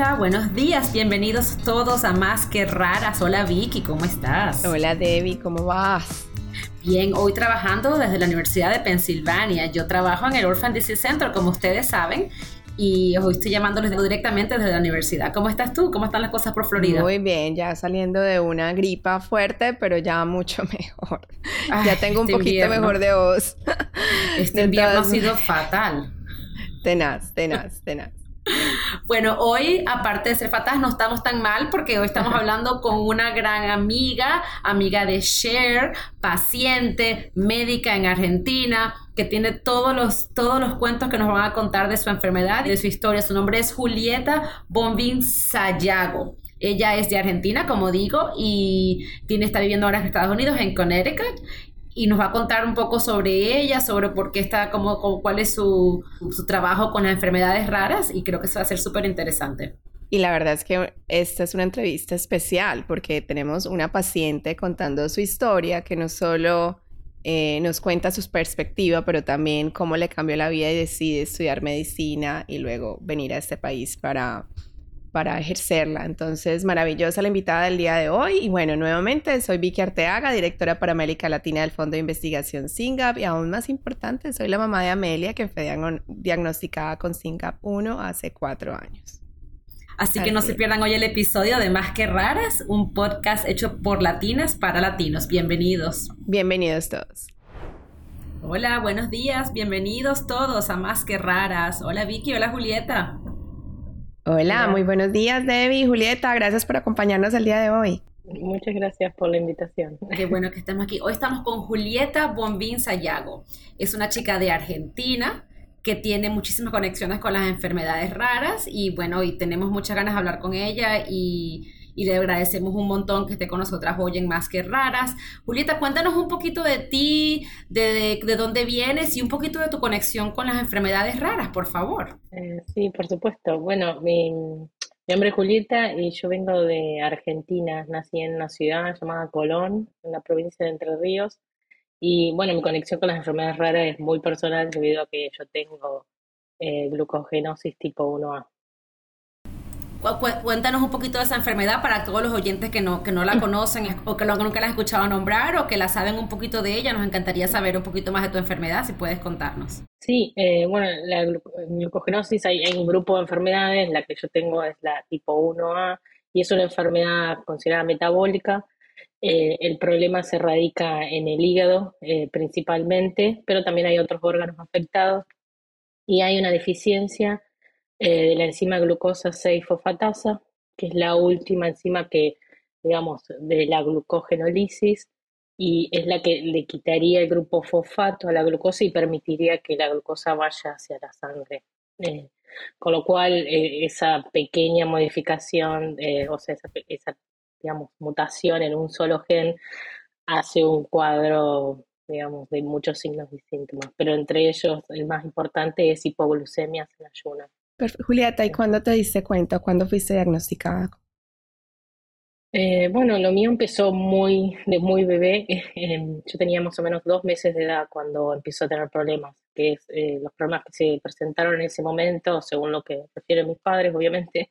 Hola, buenos días, bienvenidos todos a Más que Raras. Hola Vicky, ¿cómo estás? Hola Debbie, ¿cómo vas? Bien, hoy trabajando desde la Universidad de Pensilvania. Yo trabajo en el Orphan Disease Center, como ustedes saben, y hoy estoy llamándoles directamente desde la universidad. ¿Cómo estás tú? ¿Cómo están las cosas por Florida? Muy bien, ya saliendo de una gripa fuerte, pero ya mucho mejor. ya tengo un este poquito mejor de voz. Este invierno ha sido fatal. Tenaz, tenaz, tenaz. Bueno, hoy, aparte de ser fatal, no estamos tan mal porque hoy estamos hablando con una gran amiga, amiga de Cher, paciente, médica en Argentina, que tiene todos los, todos los cuentos que nos van a contar de su enfermedad y de su historia. Su nombre es Julieta Bombín Sayago. Ella es de Argentina, como digo, y tiene, está viviendo ahora en Estados Unidos, en Connecticut y nos va a contar un poco sobre ella, sobre por qué está, como, cuál es su, su, trabajo con las enfermedades raras y creo que eso va a ser súper interesante. Y la verdad es que esta es una entrevista especial porque tenemos una paciente contando su historia que no solo eh, nos cuenta su perspectiva, pero también cómo le cambió la vida y decide estudiar medicina y luego venir a este país para para ejercerla. Entonces, maravillosa la invitada del día de hoy. Y bueno, nuevamente soy Vicky Arteaga, directora para América Latina del Fondo de Investigación SINGAP. Y aún más importante, soy la mamá de Amelia, que fue diagnosticada con SINGAP 1 hace cuatro años. Así, que no se pierdan hoy el episodio de Más que Raras, un podcast hecho por latinas para latinos. Bienvenidos. Bienvenidos todos. Hola, buenos días, bienvenidos todos a Más que Raras. Hola Vicky, hola Julieta. Hola, muy buenos días, Debbie, Julieta. Gracias por acompañarnos el día de hoy. Muchas gracias por la invitación. Qué bueno que estamos aquí. Hoy estamos con Julieta Bombín Sayago. Es una chica de Argentina que tiene muchísimas conexiones con las enfermedades raras y bueno, hoy tenemos muchas ganas de hablar con ella y y le agradecemos un montón que esté con nosotras hoy en Más que Raras. Julieta, cuéntanos un poquito de ti, de, de, dónde vienes y un poquito de tu conexión con las enfermedades raras, por favor. Eh, sí, por supuesto. Bueno, mi, nombre es Julieta y yo vengo de Argentina. Nací en una ciudad llamada Colón, en la provincia de Entre Ríos. Y bueno, mi conexión con las enfermedades raras es muy personal debido a que yo tengo eh, glucogenosis tipo 1A. Cuéntanos un poquito de esa enfermedad para todos los oyentes que no, que no la conocen o que nunca la han escuchado nombrar o que la saben un poquito de ella. Nos encantaría saber un poquito más de tu enfermedad, si puedes contarnos. Sí, eh, bueno, la glucogenosis hay, un grupo de enfermedades, la que yo tengo es la tipo 1A y es una enfermedad considerada metabólica. Eh, el problema se radica en el hígado eh, principalmente, pero también hay otros órganos afectados y hay una deficiencia eh, de la enzima glucosa 6-fosfatasa, que es la última enzima que, digamos, de la glucogenolisis y es la que le quitaría el grupo fosfato a la glucosa y permitiría que la glucosa vaya hacia la sangre. Eh, con lo cual, eh, esa pequeña modificación, o sea, esa, esa, digamos, mutación en un solo gen hace un cuadro, digamos, de muchos signos y síntomas, pero entre ellos el más importante es hipoglucemia en ayunas. Julieta, ¿y cuándo te diste cuenta? ¿Cuándo fuiste diagnosticada? Eh, bueno, lo mío empezó muy de muy bebé. Em, yo tenía más o menos dos meses de edad cuando empezó a tener problemas, que es eh, los problemas que se presentaron en ese momento, según lo que refieren mis padres, obviamente,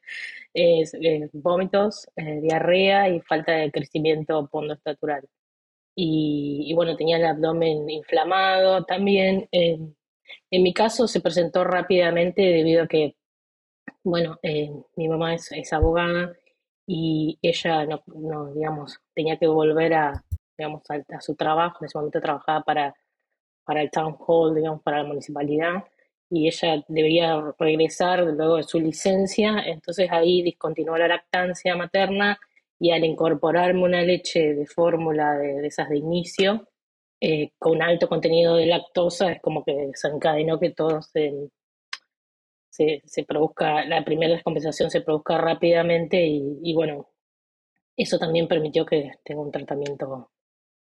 es eh, vómitos, diarrea y falta de crecimiento pondoestatural. Y, y bueno, tenía el abdomen inflamado también. Em, en mi caso se presentó rápidamente debido a que bueno, eh, mi mamá es, abogada y ella, no, no, digamos, tenía que volver a, digamos, a, su trabajo. En ese momento trabajaba para, para el town hall, digamos, para la municipalidad y ella debería regresar luego de su licencia, entonces ahí discontinuó la lactancia materna y al incorporarme una leche de fórmula de, esas de inicio, eh, con alto contenido de lactosa, es como que desencadenó que todos se, se, produzca, la primera descompensación se produzca rápidamente y, bueno, eso también permitió que tenga un tratamiento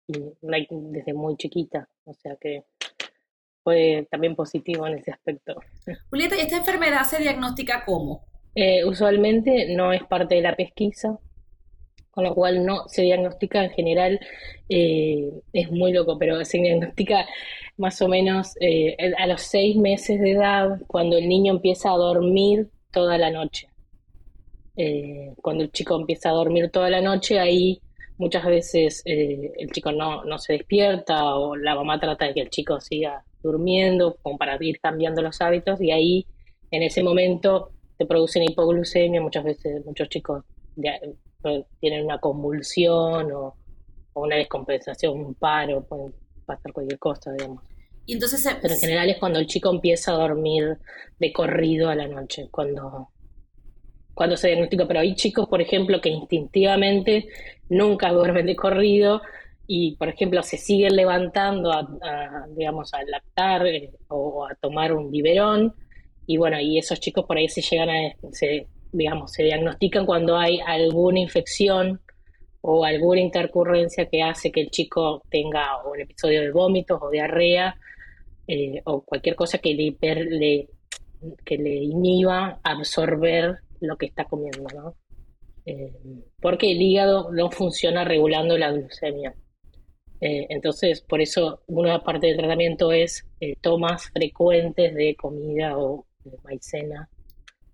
desde muy chiquita, o sea que fue también positivo en ese aspecto. Julieta, ¿y esta enfermedad se diagnostica cómo? Eh, usualmente no es parte de la pesquisa, con lo cual no se diagnostica en general, eh, es muy loco, pero se diagnostica más o menos eh, a los seis meses de edad, cuando el niño empieza a dormir toda la noche. eh, cuando el chico empieza a dormir toda la noche, ahí muchas veces el chico no, no se despierta o la mamá trata de que el chico siga durmiendo como para ir cambiando los hábitos y ahí en ese momento se produce una hipoglucemia, muchas veces muchos chicos tienen una convulsión o, una descompensación, un paro, puede pasar cualquier cosa, digamos. Y entonces, Pero en general es cuando el chico empieza a dormir de corrido a la noche, cuando, cuando se diagnostica. Pero hay chicos, por ejemplo, que instintivamente nunca duermen de corrido y, por ejemplo, se siguen levantando a, digamos, a lactar eh, o a tomar un biberón. Y bueno, y esos chicos por ahí se llegan a, se, digamos, se diagnostican cuando hay alguna infección o alguna intercurrencia que hace que el chico tenga un episodio de vómitos o diarrea eh, o cualquier cosa que le, le, que le inhiba absorber lo que está comiendo, ¿no? Eh, porque el hígado no funciona regulando la glucemia. Eh, entonces, por eso una parte del tratamiento es tomas frecuentes de comida o de maicena,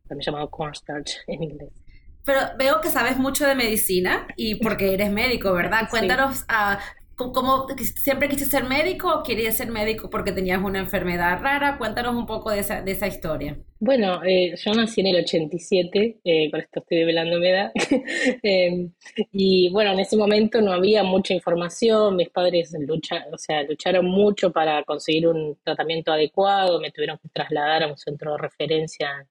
también llamado cornstarch en inglés. Pero veo que sabes mucho de medicina y porque eres médico, ¿verdad? Cuéntanos a ¿Cómo, siempre quisiste ser médico o querías ser médico porque tenías una enfermedad rara? Cuéntanos un poco de esa, de esa historia. Bueno, eh, yo nací en el 87, eh, por esto estoy develando mi edad. Em, y bueno, en ese momento no había mucha información, mis padres lucha, o sea, lucharon mucho para conseguir un tratamiento adecuado, me tuvieron que trasladar a un centro de referencia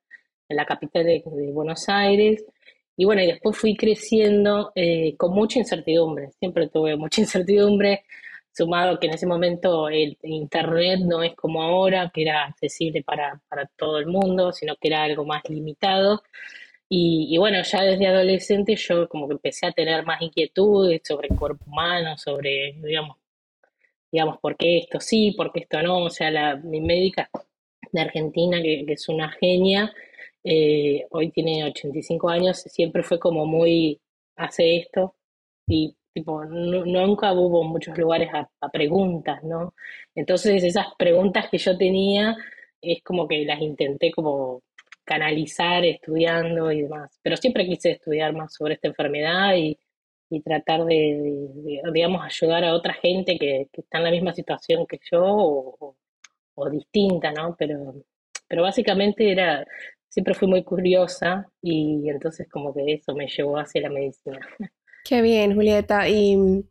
en la capital de Buenos Aires. Y bueno, y después fui creciendo eh, con mucha incertidumbre, siempre tuve mucha incertidumbre, sumado que en ese momento el Internet no es como ahora, que era accesible para, para todo el mundo, sino que era algo más limitado. Y, y, bueno, ya desde adolescente yo como que empecé a tener más inquietudes sobre el cuerpo humano, sobre, digamos, digamos, por qué esto sí, por qué esto no. O sea, la, mi médica de Argentina, que, que es una genia, eh, hoy tiene 85 años, siempre fue como muy, hace esto, y tipo, nunca hubo muchos lugares a, preguntas, ¿no? Entonces esas preguntas que yo tenía es como que las intenté como canalizar estudiando y demás, pero siempre quise estudiar más sobre esta enfermedad y, tratar de, digamos, ayudar a otra gente que, está en la misma situación que yo o, o distinta, ¿no? Pero, pero básicamente era siempre fui muy curiosa y entonces como que eso me llevó hacia la medicina. Qué bien, Julieta. Y mm,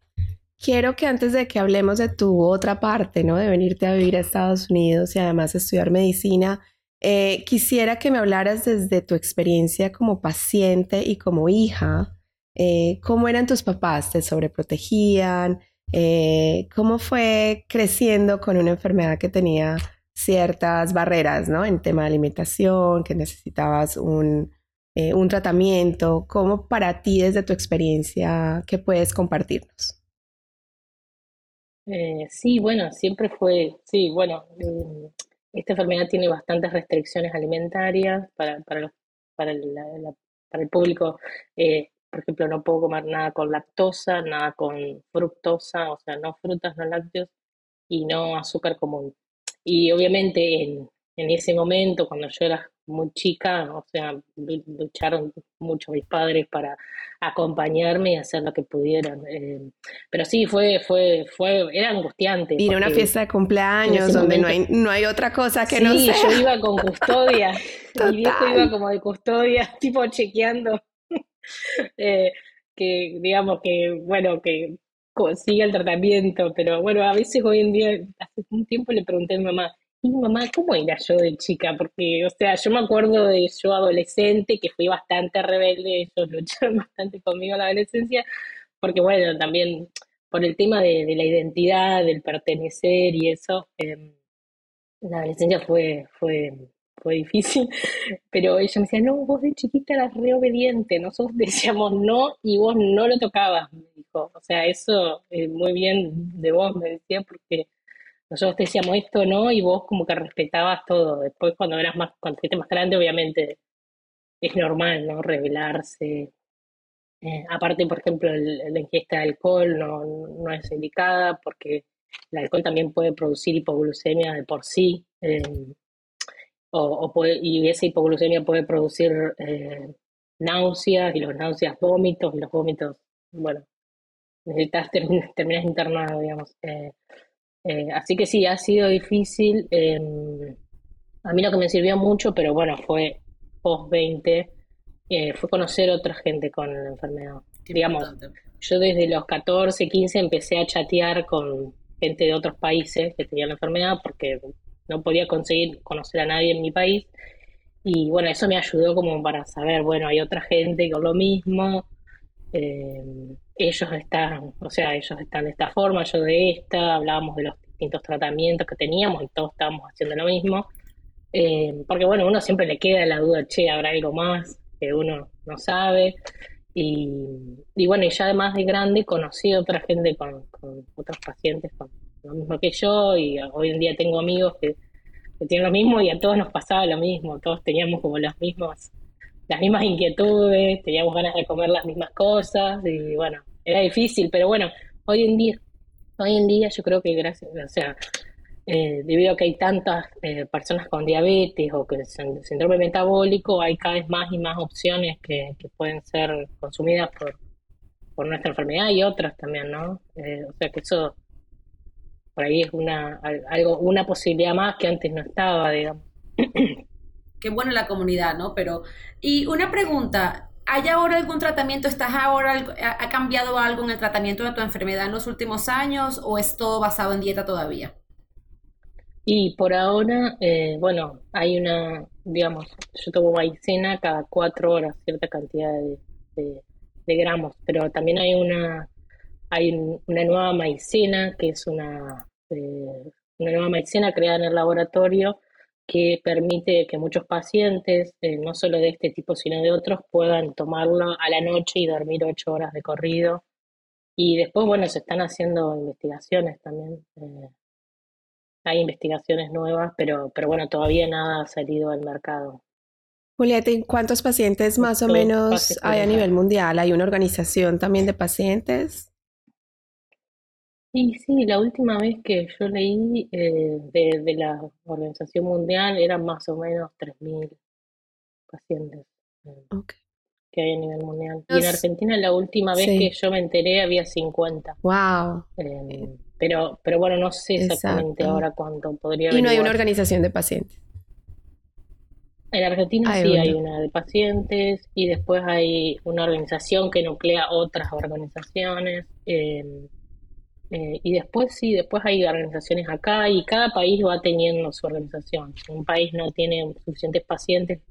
quiero que antes de que hablemos de tu otra parte, ¿no? De venirte a vivir a Estados Unidos y además estudiar medicina, eh, quisiera que me hablaras desde tu experiencia como paciente y como hija. Eh, ¿Cómo eran tus papás? ¿Te sobreprotegían? Eh, ¿Cómo fue creciendo con una enfermedad que tenía ciertas barreras, ¿no? En tema de alimentación, que necesitabas un, eh, un tratamiento. ¿Cómo para ti, desde tu experiencia, qué puedes compartirnos? Eh, sí, bueno, siempre fue, sí, bueno, mm, esta enfermedad tiene bastantes restricciones alimentarias para, para, para, para el público. Eh, por ejemplo, no puedo comer nada con lactosa, nada con fructosa, o sea, no frutas, no lácteos y no azúcar común. Y obviamente en, ese momento, cuando yo era muy chica, o sea, lucharon mucho mis padres para acompañarme y hacer lo que pudieran. Eh, pero sí, fue, fue, fue, era angustiante. Ir a una fiesta de cumpleaños donde no hay, no hay otra cosa que no sea. Sí, yo iba con custodia. Mi viejo iba como de custodia, tipo chequeando. Eh, que digamos que, bueno, que consigue el tratamiento, pero bueno, a veces hoy en día, hace un tiempo le pregunté a mi mamá, y mamá, ¿cómo era yo de chica? Porque, o sea, yo me acuerdo de yo adolescente, que fui bastante rebelde, ellos lucharon bastante conmigo en la adolescencia, porque bueno, también por el tema de, la identidad, del pertenecer y eso, eh, la adolescencia fue, fue fue difícil, pero ella me decía, no, vos de chiquita eras re obediente, nosotros decíamos no y vos no lo tocabas, me dijo. O sea, eso es muy bien de vos, me decía, porque nosotros decíamos esto no y vos como que respetabas todo. Después cuando eras más, cuando fuiste más grande, obviamente es normal, ¿no? Revelarse. Eh, aparte, por ejemplo, la ingesta de alcohol no, no es indicada porque el alcohol también puede producir hipoglucemia de por sí. Eh, o, puede, y esa hipoglucemia puede producir eh, náuseas y los náuseas vómitos y los vómitos, bueno, necesitas terminar internado, digamos. Eh, eh, así que sí, ha sido difícil. Em, a mí lo que me sirvió mucho, pero bueno, fue post 20, eh, fue conocer otra gente con la enfermedad. digamos, yo desde los 14, 15 empecé a chatear con gente de otros países que tenían la enfermedad porque no podía conseguir conocer a nadie en mi país. Y bueno, eso me ayudó como para saber, bueno, hay otra gente con lo mismo, eh, ellos están, o sea, ellos están de esta forma, yo de esta, hablábamos de los distintos tratamientos que teníamos y todos estábamos haciendo lo mismo. Eh, porque bueno, uno siempre le queda la duda, che, habrá algo más que uno no sabe. Y, y bueno, y ya además de grande conocí a otra gente con, con otros pacientes con lo mismo que yo y hoy en día tengo amigos que, tienen lo mismo y a todos nos pasaba lo mismo, todos teníamos como las mismas las mismas inquietudes, teníamos ganas de comer las mismas cosas y bueno, era difícil, pero bueno, hoy en día, hoy en día yo creo que gracias, o sea, eh, debido a que hay tantas eh, personas con diabetes o que síndrome metabólico, hay cada vez más y más opciones que, pueden ser consumidas por, por nuestra enfermedad y otras también, ¿no? Eh, o sea que eso por ahí es una algo una posibilidad más que antes no estaba, digamos. Qué bueno la comunidad, ¿no? Pero y una pregunta, ¿Hay ahora algún tratamiento? ¿Estás ahora, ha cambiado algo en el tratamiento de tu enfermedad en los últimos años o es todo basado en dieta todavía? Y por ahora, eh, bueno, hay una, digamos, yo tomo maicena cada cuatro horas, cierta cantidad de, gramos, pero también hay una, hay una nueva maicena que es una, eh, una nueva maicena creada en el laboratorio que permite que muchos pacientes, eh, no solo de este tipo, sino de otros, puedan tomarlo a la noche y dormir ocho horas de corrido. Y después, bueno, se están haciendo investigaciones también. Eh, hay investigaciones nuevas, pero, pero bueno, todavía nada ha salido al mercado. Julieta, ¿cuántos pacientes más o menos hay a nivel mundial? ¿Hay una organización también de pacientes? Sí, sí, la última vez que yo leí eh, de, la Organización Mundial eran más o menos 3.000 pacientes eh, que hay a nivel mundial. Y en Argentina la última vez que yo me enteré había 50. ¡Wow! Eh, pero, pero bueno, no sé exactamente ahora cuánto podría haber. Y no hay una organización de pacientes. En Argentina sí hay una de pacientes y después hay una organización que nuclea otras organizaciones. Eh, y después sí, después hay organizaciones acá y cada país va teniendo su organización. Si un país no tiene suficientes pacientes,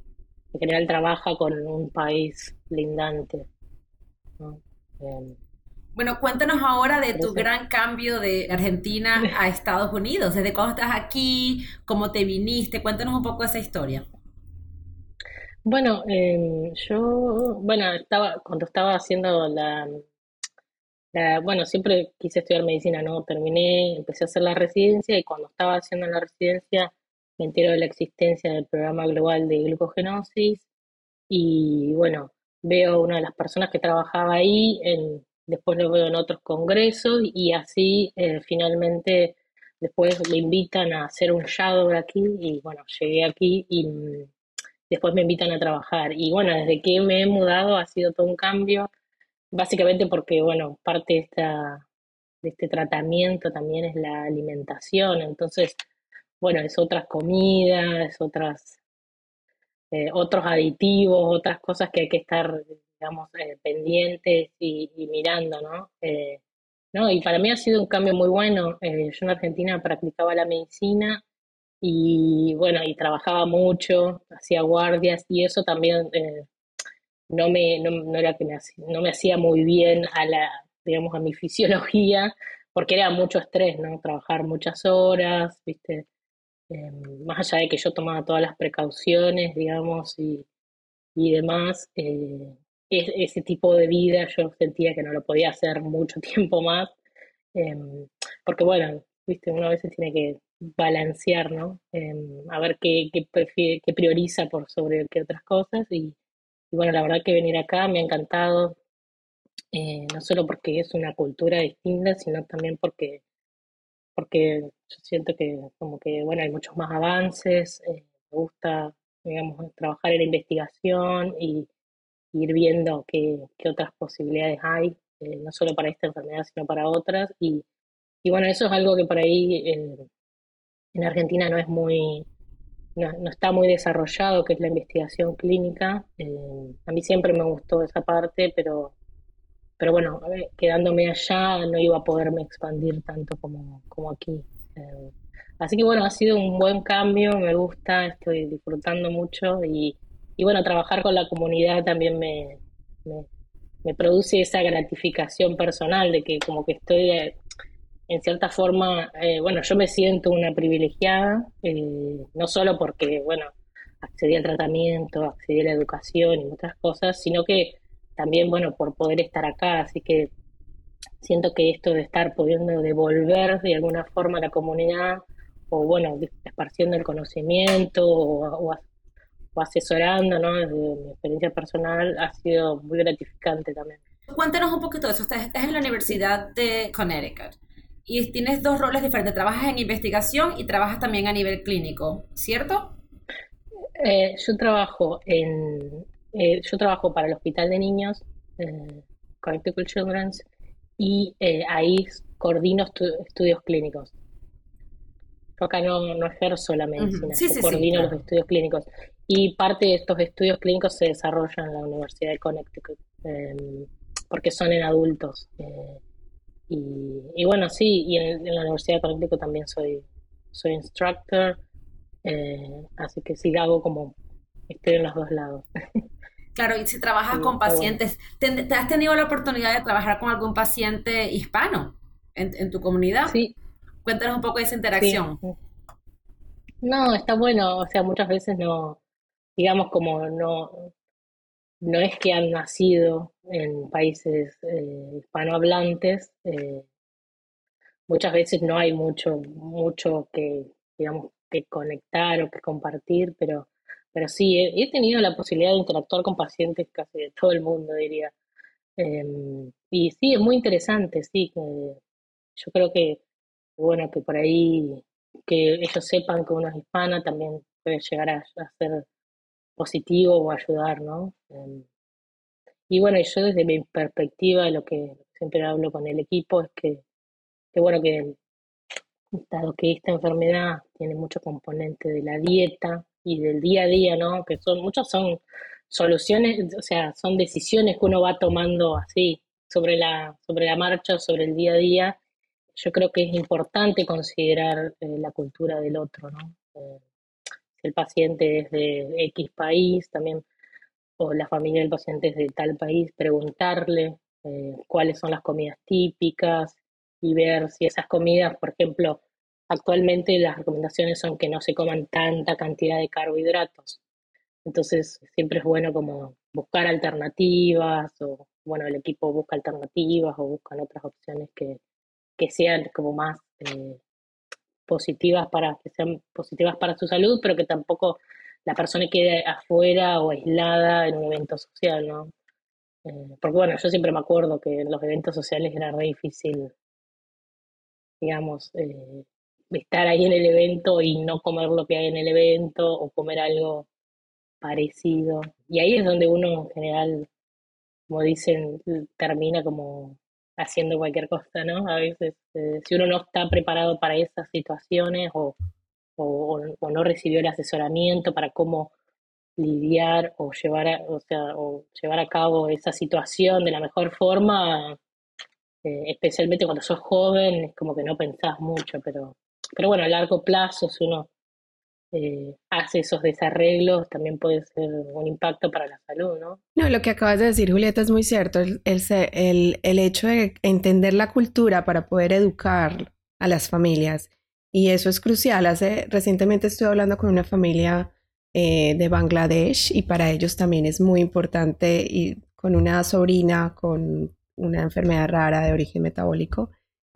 en general trabaja con un país lindante. Em, bueno, cuéntanos ahora de tu gran cambio de Argentina a Estados Unidos. ¿Desde cuándo estás aquí? ¿Cómo te viniste? Cuéntanos un poco esa historia. Bueno, em, yo, bueno, estaba, cuando estaba haciendo la, bueno, siempre quise estudiar medicina, ¿no? Terminé, empecé a hacer la residencia y cuando estaba haciendo la residencia me entero de la existencia del programa global de glucogenosis y bueno, veo una de las personas que trabajaba ahí, después lo veo en otros congresos y así eh, finalmente después me invitan a hacer un shadow aquí y bueno, llegué aquí y mm, después me invitan a trabajar y bueno, desde que me he mudado ha sido todo un cambio básicamente porque, bueno, parte de, esta, de este tratamiento también es la alimentación, entonces, bueno, es otras comidas, otras, eh, otros aditivos, otras cosas que hay que estar, digamos, eh, pendientes y, mirando, ¿no? Eh, ¿no? Y para mí ha sido un cambio muy bueno. yo en Argentina practicaba la medicina y, bueno, y trabajaba mucho, hacía guardias y eso también no me, no, era que me hacía, no me hacía muy bien a la, digamos, a mi fisiología, porque era mucho estrés, ¿no? Trabajar muchas horas, ¿viste? Em, más allá de que yo tomaba todas las precauciones, digamos, y, y demás, eh, ese tipo de vida yo sentía que no lo podía hacer mucho tiempo más, em, porque bueno, viste, uno a veces tiene que balancear, ¿no? Em, a ver qué, qué, qué prioriza por sobre qué otras cosas y, y bueno, la verdad que venir acá me ha encantado, eh, no solo porque es una cultura distinta, sino también porque, porque yo siento que como que, bueno, hay muchos más avances, eh, me gusta, digamos, trabajar en la investigación y, ir viendo qué, qué otras posibilidades hay, eh, no solo para esta enfermedad, sino para otras. Y, y bueno, eso es algo que por ahí en Argentina no es muy, no, está muy desarrollado, que es la investigación clínica. Eh, a mí siempre me gustó esa parte, pero, pero bueno, quedándome allá no iba a poderme expandir tanto como, como aquí. Eh, así que bueno, ha sido un buen cambio, me gusta, estoy disfrutando mucho y, y bueno, trabajar con la comunidad también me, me, me, produce esa gratificación personal de que como que estoy eh, en cierta forma, eh, bueno, yo me siento una privilegiada, eh, no solo porque, bueno, accedí al tratamiento, accedí a la educación y otras cosas, sino que también, bueno, por poder estar acá, así que siento que esto de estar pudiendo devolver de alguna forma a la comunidad, o bueno, esparciendo el conocimiento, o, asesorando, ¿no? Desde mi experiencia personal, ha sido muy gratificante también. Cuéntanos un poquito de eso. Estás en la Universidad de Connecticut y tienes dos roles diferentes. Trabajas en investigación y trabajas también a nivel clínico, ¿cierto? Eh, yo trabajo en eh, yo trabajo para el Hospital de Niños, eh, Connecticut Children's, y ahí coordino estu estudios clínicos. Yo acá no, no ejerzo la medicina, uh -huh. sí, sí, coordino sí, claro. los estudios clínicos. Y parte de estos estudios clínicos se desarrollan en la Universidad de Connecticut, eh, porque son en adultos. Y, y, bueno, sí, y en, en, la Universidad de Connecticut también soy, soy instructor, eh, así que sí hago como, estoy en los dos lados. Claro, y si trabajas sí, con pacientes, bueno. ¿te, has tenido la oportunidad de trabajar con algún paciente hispano en, en tu comunidad? Sí. Cuéntanos un poco de esa interacción. Sí. No, está bueno, o sea, muchas veces no, digamos como no, no es que han nacido en países eh, hispanohablantes, eh, muchas veces no hay mucho, mucho que, digamos, que conectar o que compartir, pero pero sí, he, tenido la posibilidad de interactuar con pacientes casi de todo el mundo, diría. Eh, y sí, es muy interesante, sí. Yo creo que, bueno, que por ahí, que ellos sepan que uno es hispana también puede llegar a, a ser positivo o ayudar, ¿no? Eh, y bueno, yo desde mi perspectiva, lo que siempre hablo con el equipo, es que, que bueno, que dado que esta enfermedad tiene mucho componente de la dieta, y del día a día, ¿no? Que son, muchas son soluciones, o sea, son decisiones que uno va tomando así, sobre la, sobre la marcha, sobre el día a día. Yo creo que es importante considerar eh, la cultura del otro, ¿no? Eh, el paciente es de X país, también, o la familia del paciente es de tal país, preguntarle eh, cuáles son las comidas típicas y ver si esas comidas, por ejemplo, Actualmente las recomendaciones son que no se coman tanta cantidad de carbohidratos. Entonces siempre es bueno como buscar alternativas o bueno, el equipo busca alternativas o buscan otras opciones que, que sean como más eh, positivas para que sean positivas para su salud, pero que tampoco la persona quede afuera o aislada en un evento social, ¿no? Eh, porque bueno, yo siempre me acuerdo que en los eventos sociales era re difícil, digamos, eh, estar ahí en el evento y no comer lo que hay en el evento o comer algo parecido. Y ahí es donde uno en general, como dicen, termina como haciendo cualquier cosa, ¿no? A veces, eh, si uno no está preparado para esas situaciones o, o, no recibió el asesoramiento para cómo lidiar o llevar a, o sea, o llevar a cabo esa situación de la mejor forma, eh, especialmente cuando sos joven, es como que no pensás mucho, pero pero bueno, a largo plazo, si uno eh, hace esos desarreglos, también puede ser un impacto para la salud, ¿no? No, lo que acabas de decir, Julieta, es muy cierto. El, el, el, hecho de entender la cultura para poder educar a las familias. Y eso es crucial. Hace, recientemente estuve hablando con una familia eh, de Bangladesh y para ellos también es muy importante y con una sobrina con una enfermedad rara de origen metabólico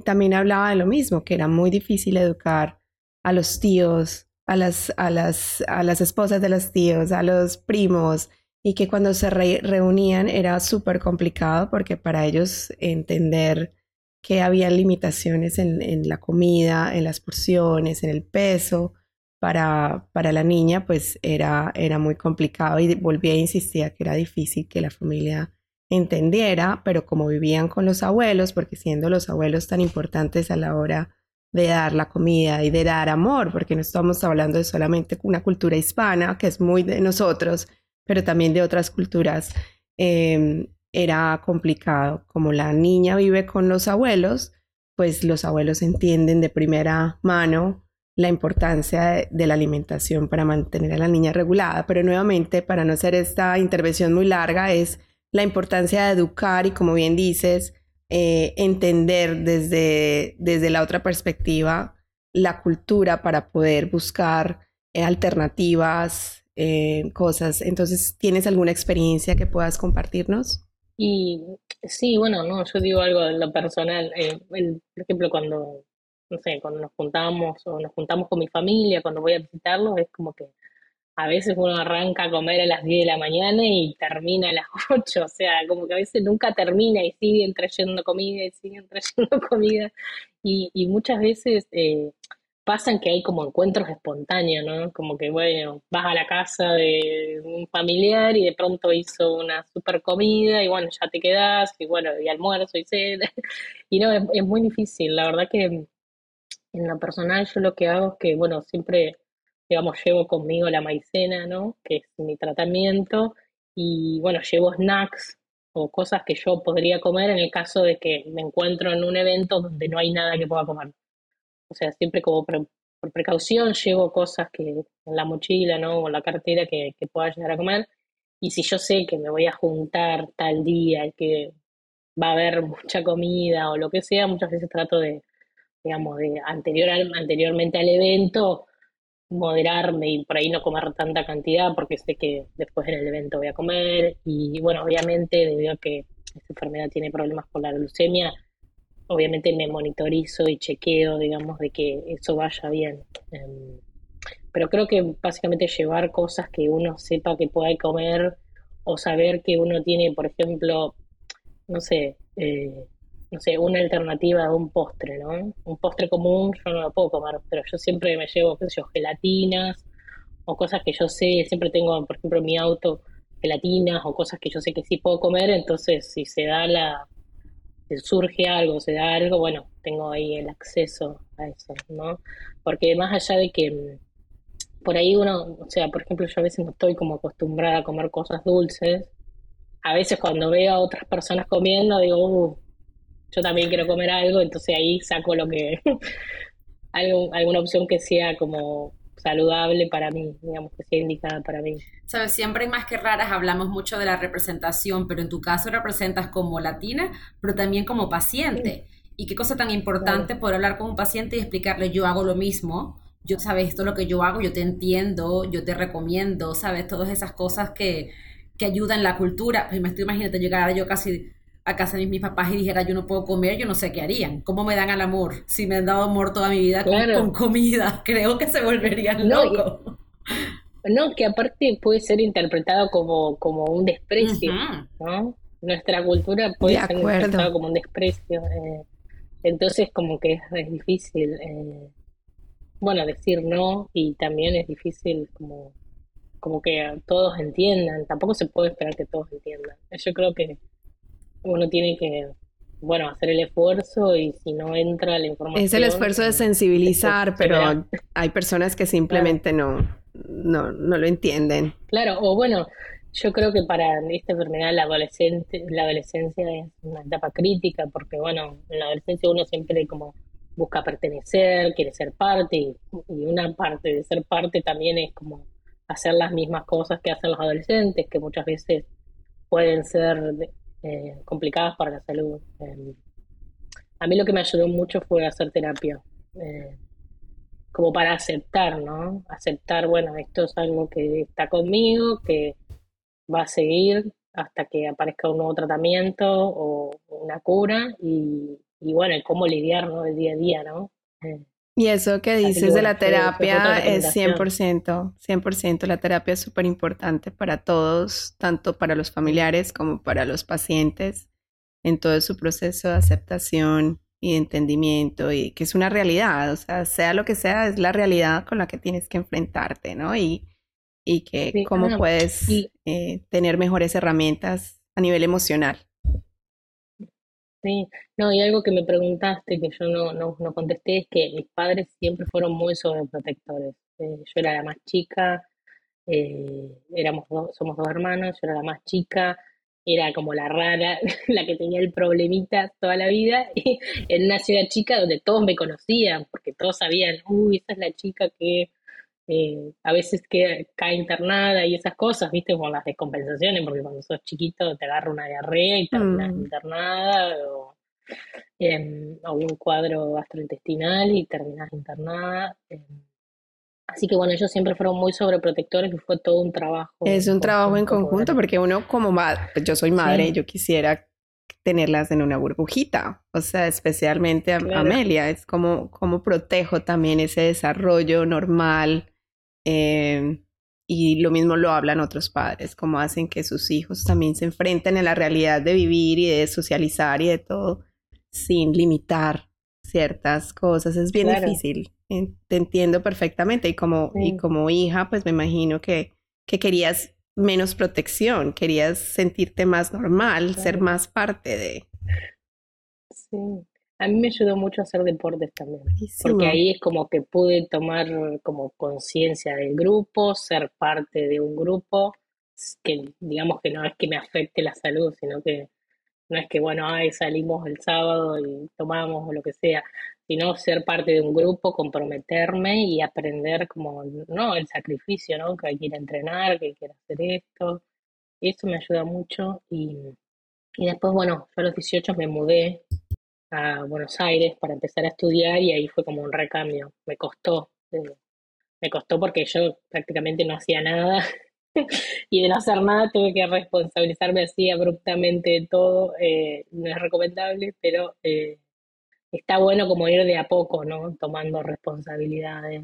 también hablaba de lo mismo, que era muy difícil educar a los tíos, a las, a las, a las esposas de los tíos, a los primos, y que cuando se re reunían era súper complicado porque para ellos entender que había limitaciones en, en, la comida, en las porciones, en el peso, para, para la niña, pues era, era muy complicado y volvía a insistir que era difícil que la familia entendiera, pero como vivían con los abuelos, porque siendo los abuelos tan importantes a la hora de dar la comida y de dar amor, porque no estamos hablando de solamente una cultura hispana, que es muy de nosotros, pero también de otras culturas, em, era complicado. Como la niña vive con los abuelos, pues los abuelos entienden de primera mano la importancia de, la alimentación para mantener a la niña regulada, pero nuevamente, para no hacer esta intervención muy larga, es la importancia de educar y, como bien dices, eh, entender desde, desde la otra perspectiva la cultura para poder buscar eh, alternativas, eh, cosas. Entonces, ¿tienes alguna experiencia que puedas compartirnos? Y sí, bueno, no, yo digo algo de lo personal. por ejemplo, cuando no sé, cuando nos juntamos o nos juntamos con mi familia, cuando voy a visitarlos, es como que a veces uno arranca a comer a las 10 de la mañana y termina a las 8, o sea, como que a veces nunca termina y siguen trayendo comida y siguen trayendo comida. Y, y muchas veces eh, pasan que hay como encuentros espontáneos, ¿no? Como que, bueno, vas a la casa de un familiar y de pronto hizo una super comida y bueno, ya te quedas y bueno, y almuerzo y cena. Y no, es, es muy difícil, la verdad que en lo personal yo lo que hago es que, bueno, siempre, digamos, llevo conmigo la maicena, ¿no? Que es mi tratamiento y, bueno, llevo snacks o cosas que yo podría comer en el caso de que me encuentro en un evento donde no hay nada que pueda comer. O sea, siempre como por precaución llevo cosas que en la mochila, ¿no? O en la cartera que, pueda llegar a comer. Y si yo sé que me voy a juntar tal día, que va a haber mucha comida o lo que sea, muchas veces trato de, digamos, de anterior anteriormente al evento, moderarme y por ahí no comer tanta cantidad porque sé que después en el evento voy a comer y bueno, obviamente debido a que esta enfermedad tiene problemas con la glucemia, obviamente me monitorizo y chequeo, digamos, de que eso vaya bien. Em, pero creo que básicamente llevar cosas que uno sepa que puede comer o saber que uno tiene, por ejemplo, no sé, eh, no sé, una alternativa de un postre, ¿no? Un postre común yo no lo puedo comer, pero yo siempre me llevo, qué sé gelatinas o cosas que yo sé, siempre tengo, por ejemplo, en mi auto gelatinas o cosas que yo sé que sí puedo comer, entonces si se da la, si surge algo, se da algo, bueno, tengo ahí el acceso a eso, ¿no? Porque más allá de que mm, por ahí uno, o sea, por ejemplo, yo a veces no estoy como acostumbrada a comer cosas dulces, a veces cuando veo a otras personas comiendo digo, uh, yo también quiero comer algo, entonces ahí saco lo que, algo, alguna opción que sea como saludable para mí, digamos, que sea indicada para mí. Sabes, siempre hay más que raras, hablamos mucho de la representación, pero en tu caso representas como latina, pero también como paciente. Y qué cosa tan importante poder hablar con un paciente y explicarle, yo hago lo mismo, yo sabes, esto es lo que yo hago, yo te entiendo, yo te recomiendo, sabes, todas esas cosas que, que ayudan la cultura. Pues me estoy imaginando llegar yo casi a casa de mis papás y dijera yo no puedo comer, yo no sé qué harían. ¿Cómo me dan al amor? Si me han dado amor toda mi vida con, comida, creo que se volverían no, locos. No, que aparte puede ser interpretado como, como un desprecio, ¿no? Nuestra cultura puede ser interpretada como un desprecio. Eh, entonces como que es, difícil, eh, bueno, decir no y también es difícil como, como que todos entiendan. Tampoco se puede esperar que todos entiendan. Yo creo que uno tiene que, bueno, hacer el esfuerzo y si no entra la información... Es el esfuerzo de sensibilizar, pero hay personas que simplemente no, no, no lo entienden. Claro, o bueno, yo creo que para esta enfermedad la, adolescente, la adolescencia es una etapa crítica porque, bueno, en la adolescencia uno siempre como busca pertenecer, quiere ser parte y, y una parte de ser parte también es como hacer las mismas cosas que hacen los adolescentes, que muchas veces pueden ser eh, complicadas para la salud. Em, a mí lo que me ayudó mucho fue hacer terapia, eh, como para aceptar, ¿no? Aceptar, bueno, esto es algo que está conmigo, que va a seguir hasta que aparezca un nuevo tratamiento o una cura y, y bueno, cómo lidiar, ¿no? El día a día, ¿no? Y eso que dices de la terapia es 100%, 100%. La terapia es súper importante para todos, tanto para los familiares como para los pacientes, en todo su proceso de aceptación y de entendimiento y que es una realidad, o sea, sea lo que sea, es la realidad con la que tienes que enfrentarte, ¿no? Y, y que cómo puedes eh, tener mejores herramientas a nivel emocional. Sí, no, y algo que me preguntaste que yo no, no, no contesté es que mis padres siempre fueron muy sobreprotectores. Eh, yo era la más chica, eh, éramos dos, somos dos hermanos, yo era la más chica, era como la rara, la que tenía el problemita toda la vida, en una ciudad chica donde todos me conocían, porque todos sabían, uy, esa es la chica que eh, a veces que cae internada y esas cosas, viste, con las descompensaciones, porque cuando sos chiquito te agarra una diarrea y terminas mm. internada, o, o, un cuadro gastrointestinal y terminas internada. Em. Así que bueno, ellos siempre fueron muy sobreprotectores y fue todo un trabajo. Es un trabajo en conjunto porque uno como madre, yo soy madre, yo quisiera tenerlas en una burbujita, o sea, especialmente a Amelia, es como, como protejo también ese desarrollo normal Em, y lo mismo lo hablan otros padres, como hacen que sus hijos también se enfrenten a la realidad de vivir y de socializar y de todo sin limitar ciertas cosas. Es bien difícil. Te entiendo perfectamente. Y como, y como hija, pues me imagino que, que querías menos protección, querías sentirte más normal, ser más parte de. Sí. A mí me ayudó mucho a hacer deportes también, porque ahí es como que pude tomar como conciencia del grupo, ser parte de un grupo, que digamos que no es que me afecte la salud, sino que no es que, bueno, ahí salimos el sábado y tomamos o lo que sea, sino ser parte de un grupo, comprometerme y aprender como, no, el sacrificio, ¿no? Que hay que ir a entrenar, que hay que hacer esto. Y eso me ayuda mucho. Y, y después, bueno, yo a los 18 me mudé a Buenos Aires para empezar a estudiar y ahí fue como un recambio. Me costó, eh, me costó porque yo prácticamente no hacía nada y de no hacer nada tuve que responsabilizarme así abruptamente de todo. Eh, no es recomendable, pero eh, está bueno como ir de a poco, ¿no? Tomando responsabilidades.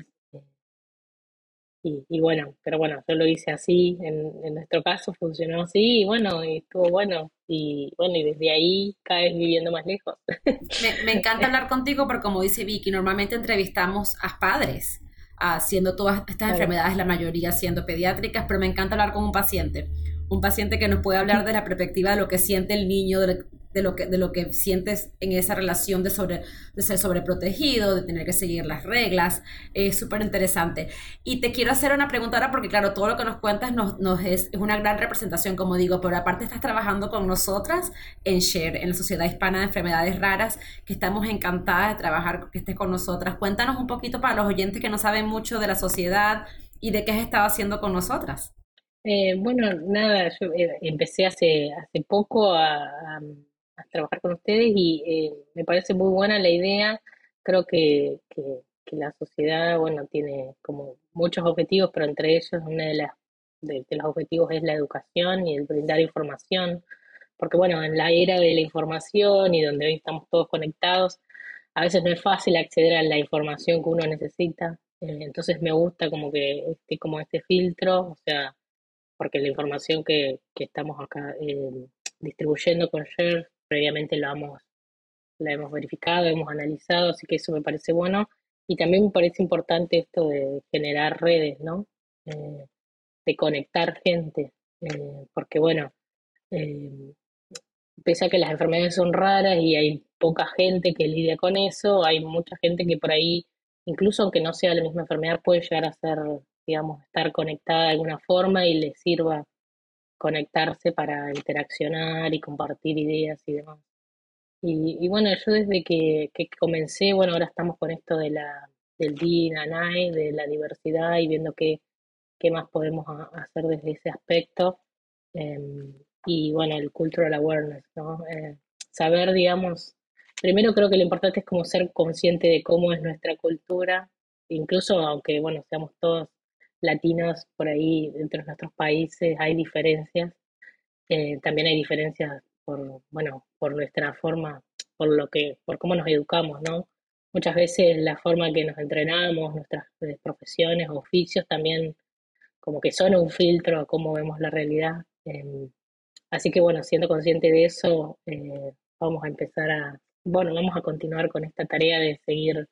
Y, bueno, pero bueno, yo lo hice así, en, en nuestro caso funcionó así, y bueno, y estuvo bueno, y bueno, y desde ahí caes viviendo más lejos. Me, encanta hablar contigo porque como dice Vicky, normalmente entrevistamos a padres, haciendo todas estas enfermedades, la mayoría siendo pediátricas, pero me encanta hablar con un paciente, un paciente que nos puede hablar de la perspectiva de lo que siente el niño, de, de lo que, de lo que sientes en esa relación de, sobre, de ser sobreprotegido, de tener que seguir las reglas. Es súper interesante. Y te quiero hacer una pregunta ahora porque, claro, todo lo que nos cuentas nos, es, es, una gran representación, como digo, pero aparte estás trabajando con nosotras en SHARE, en la Sociedad Hispana de Enfermedades Raras, que estamos encantadas de trabajar, que estés con nosotras. Cuéntanos un poquito para los oyentes que no saben mucho de la sociedad y de qué has estado haciendo con nosotras. Eh, bueno, nada, yo eh, empecé hace, hace poco a trabajar con ustedes y eh, me parece muy buena la idea. Creo que, que, la sociedad, bueno, tiene como muchos objetivos, pero entre ellos uno de, las, de, los objetivos es la educación y el brindar información, porque bueno, en la era de la información y donde hoy estamos todos conectados, a veces no es fácil acceder a la información que uno necesita. Eh, entonces me gusta como que este, como este filtro, o sea, porque la información que, que estamos acá eh, distribuyendo con Share previamente lo hemos, la hemos verificado, hemos analizado, así que eso me parece bueno. Y también me parece importante esto de generar redes, ¿no? Eh, de conectar gente, eh, porque bueno, eh, pese a que las enfermedades son raras y hay poca gente que lidia con eso, hay mucha gente que por ahí, incluso aunque no sea la misma enfermedad, puede llegar a ser, digamos, estar conectada de alguna forma y le sirva conectarse para interaccionar y compartir ideas y demás. Y, bueno, yo desde que, comencé, bueno, ahora estamos con esto de la, del DNI, de la diversidad y viendo qué, qué más podemos hacer desde ese aspecto. Em, y bueno, el cultural awareness, ¿no? Eh, saber, digamos, primero creo que lo importante es como ser consciente de cómo es nuestra cultura, incluso aunque, bueno, seamos todos latinos por ahí entre nuestros países hay diferencias. Eh, también hay diferencias por, bueno, por nuestra forma, por lo que, por cómo nos educamos, ¿no? Muchas veces la forma que nos entrenamos, nuestras eh, profesiones, oficios también como que son un filtro a cómo vemos la realidad. Em, así que bueno, siendo consciente de eso, eh, vamos a empezar a, bueno, vamos a continuar con esta tarea de seguir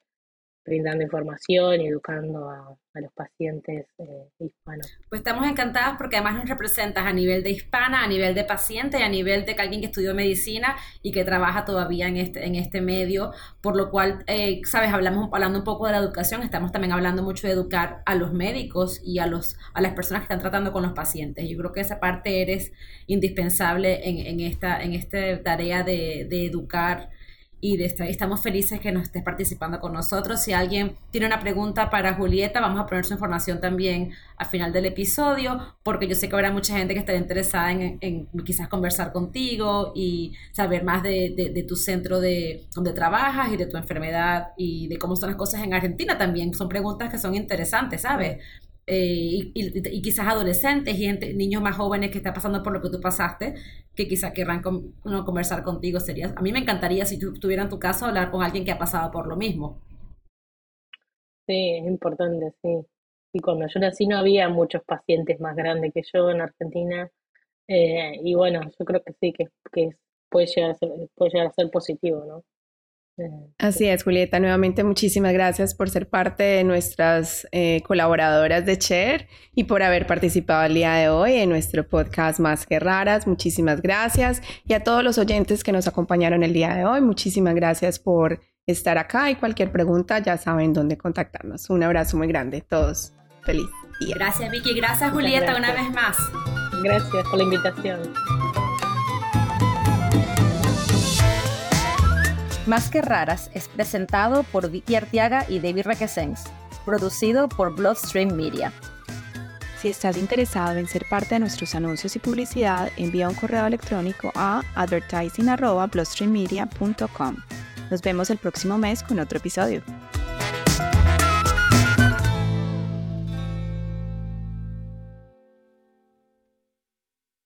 brindando información y educando a, los pacientes eh, hispanos. Pues estamos encantadas porque además nos representas a nivel de hispana, a nivel de paciente y a nivel de alguien que estudió medicina y que trabaja todavía en este, en este medio, por lo cual, eh, sabes, hablamos hablando un poco de la educación, estamos también hablando mucho de educar a los médicos y a, los, a las personas que están tratando con los pacientes. Yo creo que esa parte eres indispensable en, en esta, en esta tarea de, de educar y de estamos felices que nos estés participando con nosotros. Si alguien tiene una pregunta para Julieta, vamos a poner su información también al final del episodio, porque yo sé que habrá mucha gente que estará interesada en, quizás conversar contigo y saber más de, tu centro de donde trabajas y de tu enfermedad y de cómo son las cosas en Argentina también. Son preguntas que son interesantes, ¿sabes? Eh, y, quizás adolescentes y niños más jóvenes que están pasando por lo que tú pasaste, que quizás querrán conversar contigo. Sería, a mí me encantaría, si tú tuvieras tu caso, hablar con alguien que ha pasado por lo mismo. Sí, es importante, sí. Y cuando yo nací no había muchos pacientes más grandes que yo en Argentina. Eh, y bueno, yo creo que sí, que, que puede, llegar a ser, puede llegar a ser positivo, ¿no? Así es, Julieta. Nuevamente, muchísimas gracias por ser parte de nuestras eh, colaboradoras de Share y por haber participado el día de hoy en nuestro podcast Más que Raras. Muchísimas gracias. Y a todos los oyentes que nos acompañaron el día de hoy, muchísimas gracias por estar acá y cualquier pregunta ya saben dónde contactarnos. Un abrazo muy grande. Todos feliz día. Gracias, Vicky. Gracias, Julieta, una vez más. Gracias por la invitación. Más que raras es presentado por Vicky Artiaga y David Requesens, producido por Bloodstream Media. Si estás interesado en ser parte de nuestros anuncios y publicidad, envía un correo electrónico a advertising.bloodstreammedia.com. Nos vemos el próximo mes con otro episodio.